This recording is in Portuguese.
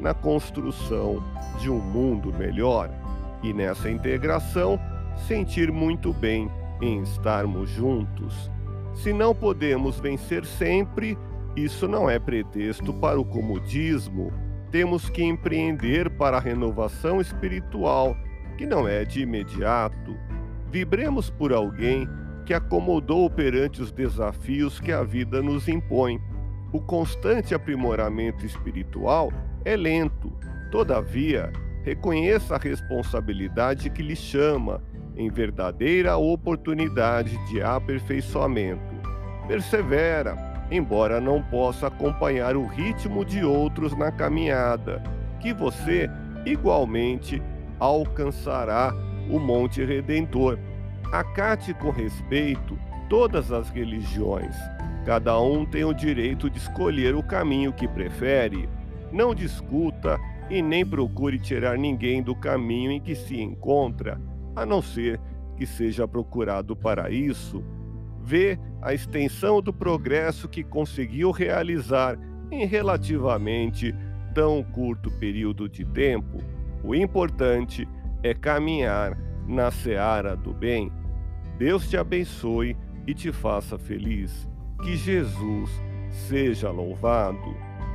na construção de um mundo melhor e nessa integração sentir muito bem em estarmos juntos. Se não podemos vencer sempre, isso não é pretexto para o comodismo. Temos que empreender para a renovação espiritual, que não é de imediato. Vibremos por alguém que acomodou perante os desafios que a vida nos impõe. O constante aprimoramento espiritual é lento, todavia, reconheça a responsabilidade que lhe chama em verdadeira oportunidade de aperfeiçoamento. Persevera, embora não possa acompanhar o ritmo de outros na caminhada, que você igualmente alcançará o Monte Redentor. Acate com respeito todas as religiões. Cada um tem o direito de escolher o caminho que prefere. Não discuta e nem procure tirar ninguém do caminho em que se encontra a não ser que seja procurado para isso, vê a extensão do progresso que conseguiu realizar em relativamente tão curto período de tempo. O importante é caminhar na seara do bem. Deus te abençoe e te faça feliz. Que Jesus seja louvado.